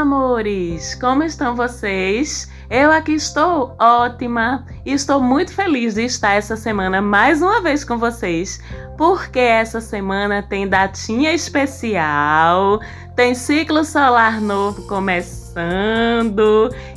Amores! Como estão vocês? Eu aqui estou ótima e estou muito feliz de estar essa semana mais uma vez com vocês, porque essa semana tem datinha especial, tem ciclo solar novo começando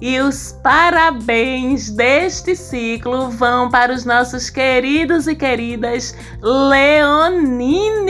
e os parabéns deste ciclo vão para os nossos queridos e queridas leonines,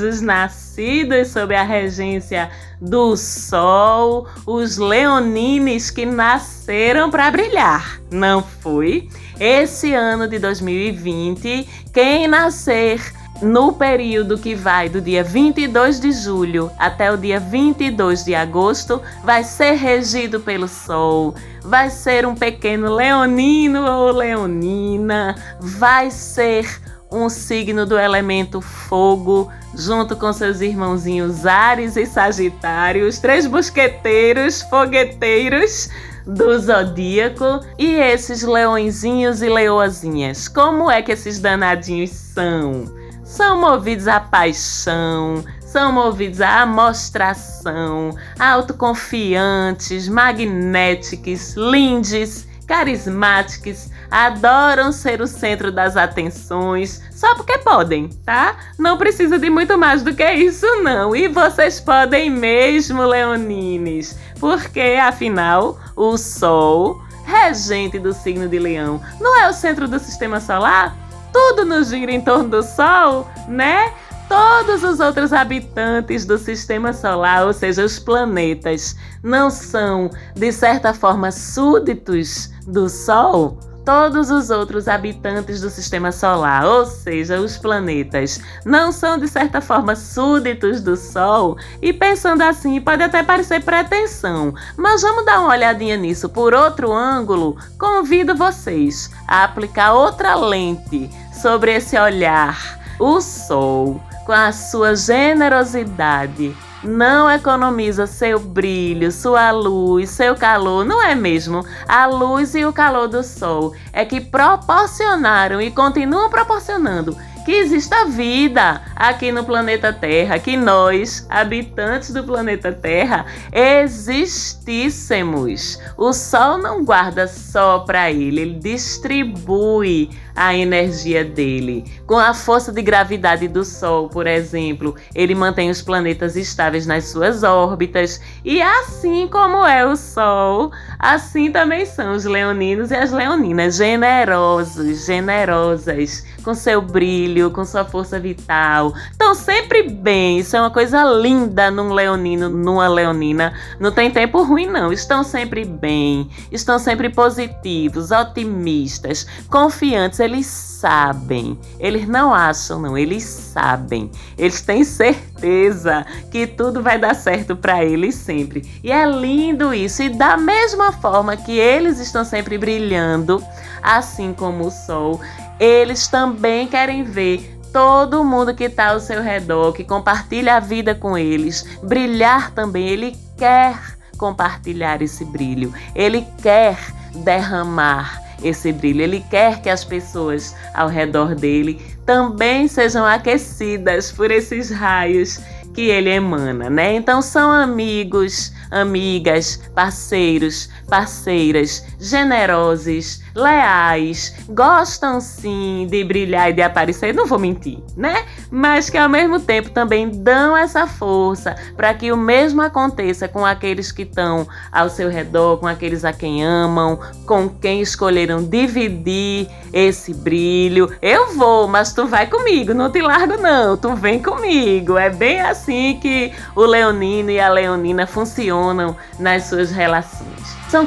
os nascidos sob a regência do sol, os leonines que nasceram para brilhar. Não foi? Esse ano de 2020, quem nascer no período que vai do dia 22 de julho até o dia 22 de agosto, vai ser regido pelo Sol, vai ser um pequeno leonino ou leonina, vai ser um signo do elemento fogo, junto com seus irmãozinhos Ares e Sagitário, os três mosqueteiros, fogueteiros do zodíaco e esses leõezinhos e leoazinhas. Como é que esses danadinhos são? São movidos à paixão, são movidos à amostração, autoconfiantes, magnéticos, lindes, carismáticos, adoram ser o centro das atenções, só porque podem, tá? Não precisa de muito mais do que isso, não. E vocês podem mesmo, Leonines, porque afinal, o Sol, regente do signo de Leão, não é o centro do sistema solar? Tudo nos gira em torno do Sol, né? Todos os outros habitantes do sistema solar, ou seja, os planetas, não são, de certa forma, súditos do Sol? Todos os outros habitantes do sistema solar, ou seja, os planetas, não são de certa forma súditos do Sol? E pensando assim, pode até parecer pretensão, mas vamos dar uma olhadinha nisso por outro ângulo. Convido vocês a aplicar outra lente sobre esse olhar. O Sol, com a sua generosidade, não economiza seu brilho, sua luz, seu calor, não é mesmo? A luz e o calor do sol é que proporcionaram e continuam proporcionando que exista vida aqui no planeta Terra, que nós, habitantes do planeta Terra, existíssemos. O Sol não guarda só para ele, ele distribui a energia dele. Com a força de gravidade do Sol, por exemplo, ele mantém os planetas estáveis nas suas órbitas. E assim como é o Sol, assim também são os leoninos e as leoninas, generosos, generosas, com seu brilho com sua força vital. Estão sempre bem. Isso é uma coisa linda num leonino, numa leonina. Não tem tempo ruim, não. Estão sempre bem. Estão sempre positivos, otimistas, confiantes. Eles sabem. Eles não acham, não. Eles sabem. Eles têm certeza que tudo vai dar certo para eles sempre. E é lindo isso. E da mesma forma que eles estão sempre brilhando, assim como o sol, eles também querem ver todo mundo que está ao seu redor, que compartilha a vida com eles, brilhar também. Ele quer compartilhar esse brilho, ele quer derramar esse brilho, ele quer que as pessoas ao redor dele também sejam aquecidas por esses raios que ele emana, né? Então são amigos, amigas, parceiros, parceiras, generosos, leais, gostam sim de brilhar e de aparecer, não vou mentir, né? Mas que ao mesmo tempo também dão essa força para que o mesmo aconteça com aqueles que estão ao seu redor, com aqueles a quem amam, com quem escolheram dividir esse brilho. Eu vou, mas tu vai comigo, não te largo não, tu vem comigo. É bem assim que o leonino e a leonina funcionam nas suas relações. São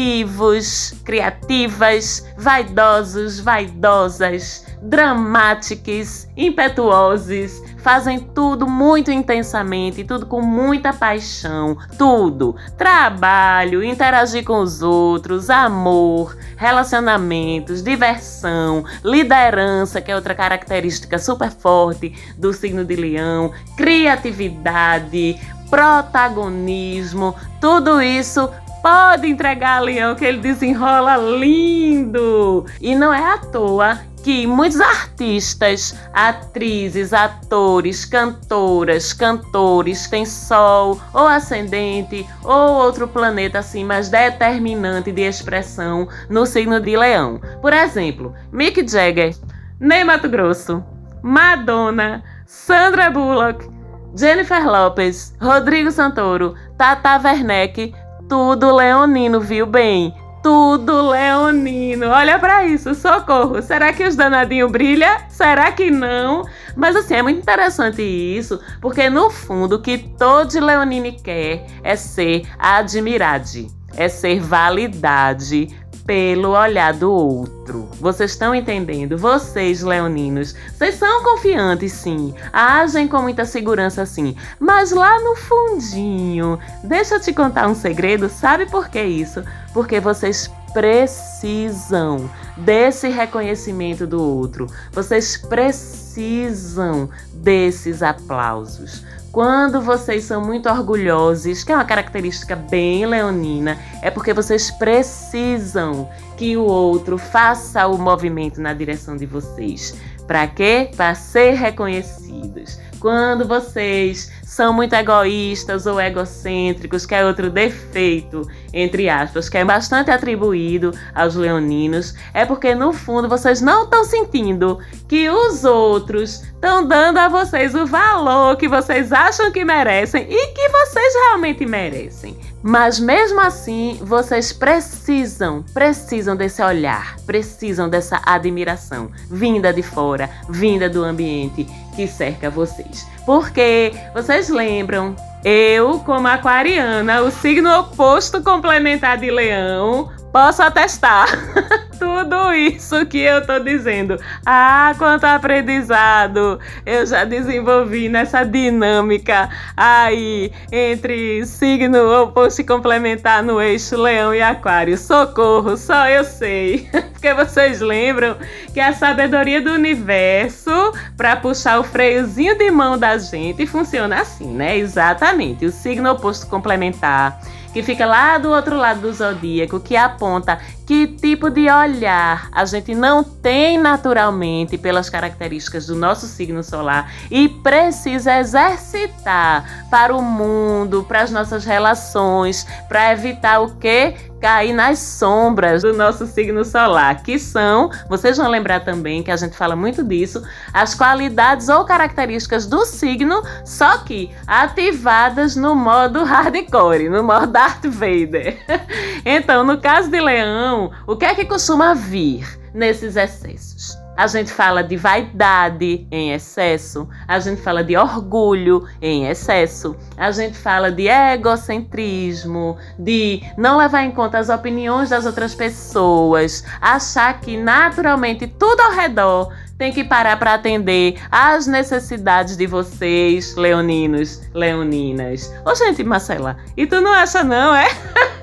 criativos, criativas, vaidosos, vaidosas, dramáticos, impetuosos, fazem tudo muito intensamente, tudo com muita paixão, tudo. Trabalho, interagir com os outros, amor, relacionamentos, diversão, liderança, que é outra característica super forte do signo de Leão, criatividade, protagonismo, tudo isso Pode entregar, Leão, que ele desenrola lindo. E não é à toa que muitos artistas, atrizes, atores, cantoras, cantores têm Sol ou ascendente ou outro planeta assim mais determinante de expressão no signo de Leão. Por exemplo, Mick Jagger, Ney Mato Grosso, Madonna, Sandra Bullock, Jennifer Lopez, Rodrigo Santoro, Tata Werneck, tudo leonino, viu bem? tudo leonino. Olha para isso, socorro. Será que os danadinhos brilham? Será que não? Mas assim, é muito interessante isso, porque no fundo o que todo leonino quer é ser admirado, é ser validade pelo olhar do outro. Vocês estão entendendo? Vocês, leoninos, vocês são confiantes, sim. Agem com muita segurança, sim. Mas lá no fundinho, deixa eu te contar um segredo. Sabe por que isso? Porque vocês precisam desse reconhecimento do outro. Vocês precisam desses aplausos. Quando vocês são muito orgulhosos, que é uma característica bem leonina, é porque vocês precisam que o outro faça o movimento na direção de vocês. Para quê? Para ser reconhecidos. Quando vocês são muito egoístas ou egocêntricos, que é outro defeito, entre aspas, que é bastante atribuído aos leoninos, é porque no fundo vocês não estão sentindo que os outros estão dando a vocês o valor que vocês acham que merecem e que vocês realmente merecem. Mas mesmo assim, vocês precisam, precisam desse olhar, precisam dessa admiração vinda de fora, vinda do ambiente que cerca vocês. Porque vocês lembram, eu, como aquariana, o signo oposto complementar de leão, posso atestar tudo isso que eu tô dizendo. Ah, quanto aprendizado eu já desenvolvi nessa dinâmica aí entre signo oposto e complementar no eixo leão e aquário. Socorro, só eu sei. Porque vocês lembram que a sabedoria do universo para puxar o freiozinho de mão da gente funciona assim, né? Exatamente. O signo oposto complementar que fica lá do outro lado do zodíaco, que aponta que tipo de olhar a gente não tem naturalmente pelas características do nosso signo solar e precisa exercitar para o mundo, para as nossas relações, para evitar o que? Cair nas sombras do nosso signo solar, que são, vocês vão lembrar também que a gente fala muito disso, as qualidades ou características do signo, só que ativadas no modo hardcore, no modo Darth Vader. Então, no caso de Leão, o que é que costuma vir nesses excessos? A gente fala de vaidade em excesso, a gente fala de orgulho em excesso, a gente fala de egocentrismo, de não levar em conta as opiniões das outras pessoas, achar que naturalmente tudo ao redor tem que parar para atender às necessidades de vocês, leoninos, leoninas. Ô, gente, Marcela, e tu não acha não, é?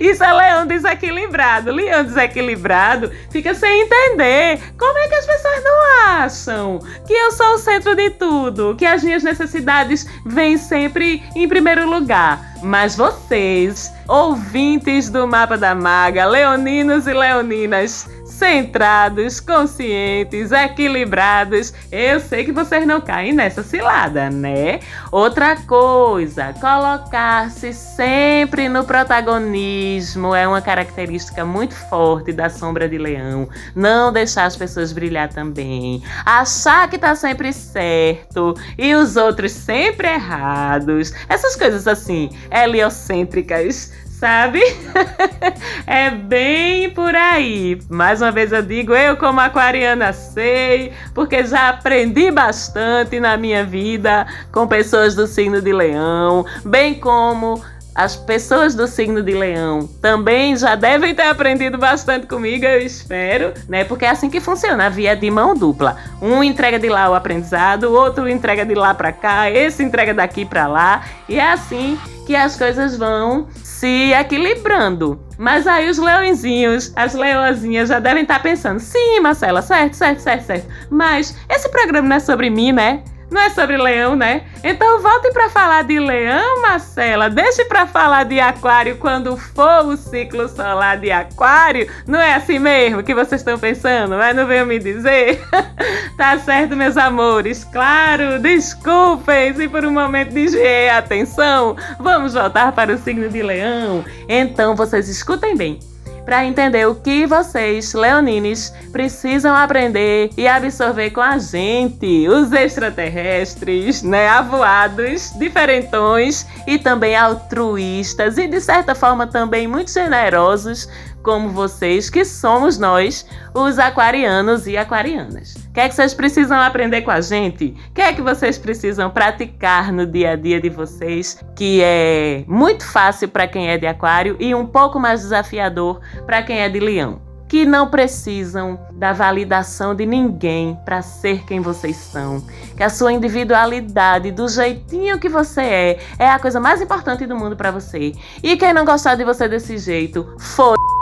Isso é leão desequilibrado. Leão desequilibrado fica sem entender. Como é que as pessoas não acham que eu sou o centro de tudo? Que as minhas necessidades vêm sempre em primeiro lugar. Mas vocês, ouvintes do Mapa da Maga, leoninos e leoninas, centrados, conscientes, equilibrados. Eu sei que vocês não caem nessa cilada, né? Outra coisa, colocar-se sempre no protagonismo é uma característica muito forte da sombra de leão. Não deixar as pessoas brilhar também. Achar que tá sempre certo e os outros sempre errados. Essas coisas assim, heliocêntricas sabe? é bem por aí. Mais uma vez eu digo, eu como aquariana sei, porque já aprendi bastante na minha vida com pessoas do signo de Leão, bem como as pessoas do signo de Leão também já devem ter aprendido bastante comigo, eu espero, né? Porque é assim que funciona, via de mão dupla. Um entrega de lá o aprendizado, o outro entrega de lá para cá, esse entrega daqui para lá, e é assim que as coisas vão se equilibrando. Mas aí os leõezinhos, as leoazinhas já devem estar pensando: sim, Marcela, certo, certo, certo, certo. Mas esse programa não é sobre mim, né? Não é sobre leão, né? Então volte para falar de leão, Marcela. Deixe para falar de aquário quando for o ciclo solar de aquário. Não é assim mesmo que vocês estão pensando? Mas não venham me dizer. tá certo, meus amores. Claro, desculpem se por um momento desviei a atenção. Vamos voltar para o signo de leão. Então vocês escutem bem para entender o que vocês, leonines, precisam aprender e absorver com a gente, os extraterrestres, né, avoados, diferentões e também altruístas e de certa forma também muito generosos como vocês, que somos nós, os aquarianos e aquarianas. O que é que vocês precisam aprender com a gente? O que é que vocês precisam praticar no dia a dia de vocês, que é muito fácil para quem é de aquário e um pouco mais desafiador para quem é de leão? que não precisam da validação de ninguém para ser quem vocês são. Que a sua individualidade, do jeitinho que você é, é a coisa mais importante do mundo para você. E quem não gostar de você desse jeito, foda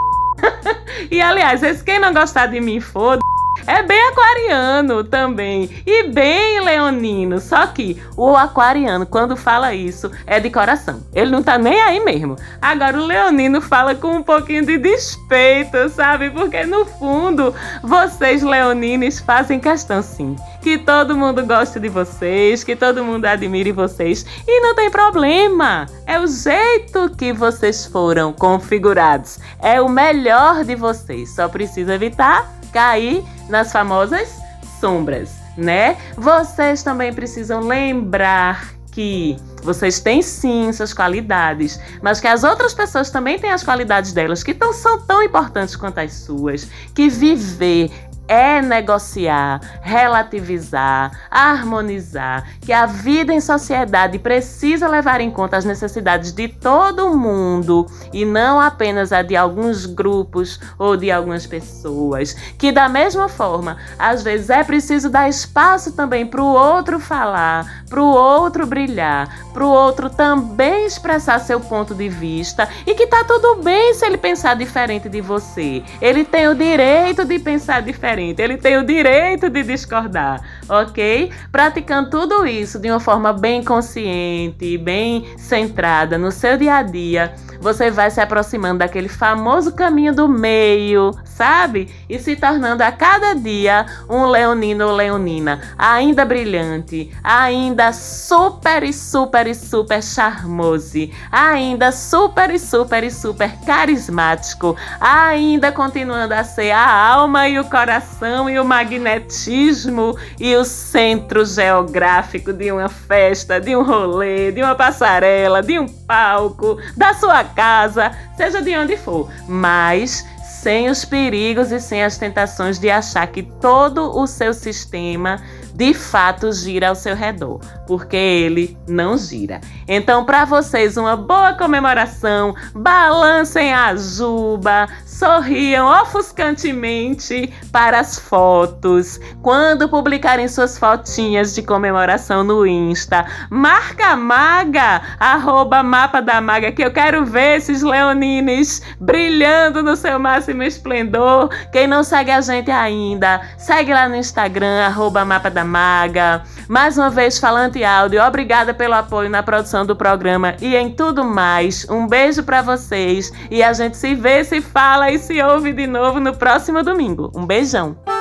e aliás, quem não gostar de mim, foda é bem aquariano também e bem leonino. Só que o aquariano, quando fala isso, é de coração. Ele não tá nem aí mesmo. Agora o leonino fala com um pouquinho de despeito, sabe? Porque no fundo, vocês leoninos fazem questão sim que todo mundo goste de vocês, que todo mundo admire vocês e não tem problema. É o jeito que vocês foram configurados. É o melhor de vocês. Só precisa evitar cair nas famosas sombras, né? Vocês também precisam lembrar que vocês têm sim suas qualidades, mas que as outras pessoas também têm as qualidades delas, que tão, são tão importantes quanto as suas, que viver é negociar, relativizar, harmonizar, que a vida em sociedade precisa levar em conta as necessidades de todo mundo e não apenas a de alguns grupos ou de algumas pessoas. Que da mesma forma, às vezes é preciso dar espaço também para o outro falar, para o outro brilhar, para o outro também expressar seu ponto de vista e que tá tudo bem se ele pensar diferente de você. Ele tem o direito de pensar diferente diferente, ele tem o direito de discordar, ok? Praticando tudo isso de uma forma bem consciente, bem centrada no seu dia a dia, você vai se aproximando daquele famoso caminho do meio, sabe? E se tornando a cada dia um leonino ou leonina ainda brilhante, ainda super e super e super charmoso, ainda super e super e super carismático, ainda continuando a ser a alma e o coração e o magnetismo e o centro geográfico de uma festa, de um rolê, de uma passarela, de um palco, da sua casa, seja de onde for, mas sem os perigos e sem as tentações de achar que todo o seu sistema de fato gira ao seu redor, porque ele não gira. Então, para vocês, uma boa comemoração, balancem a juba, sorriam ofuscantemente para as fotos. Quando publicarem suas fotinhas de comemoração no Insta, marca a maga, arroba mapa da maga, que eu quero ver esses leonines brilhando no seu máximo esplendor. Quem não segue a gente ainda, segue lá no Instagram, arroba mapa da maga. Mais uma vez, Falante Áudio, obrigada pelo apoio na produção do programa e em tudo mais. Um beijo para vocês e a gente se vê, se fala e se ouve de novo no próximo domingo. Um beijão!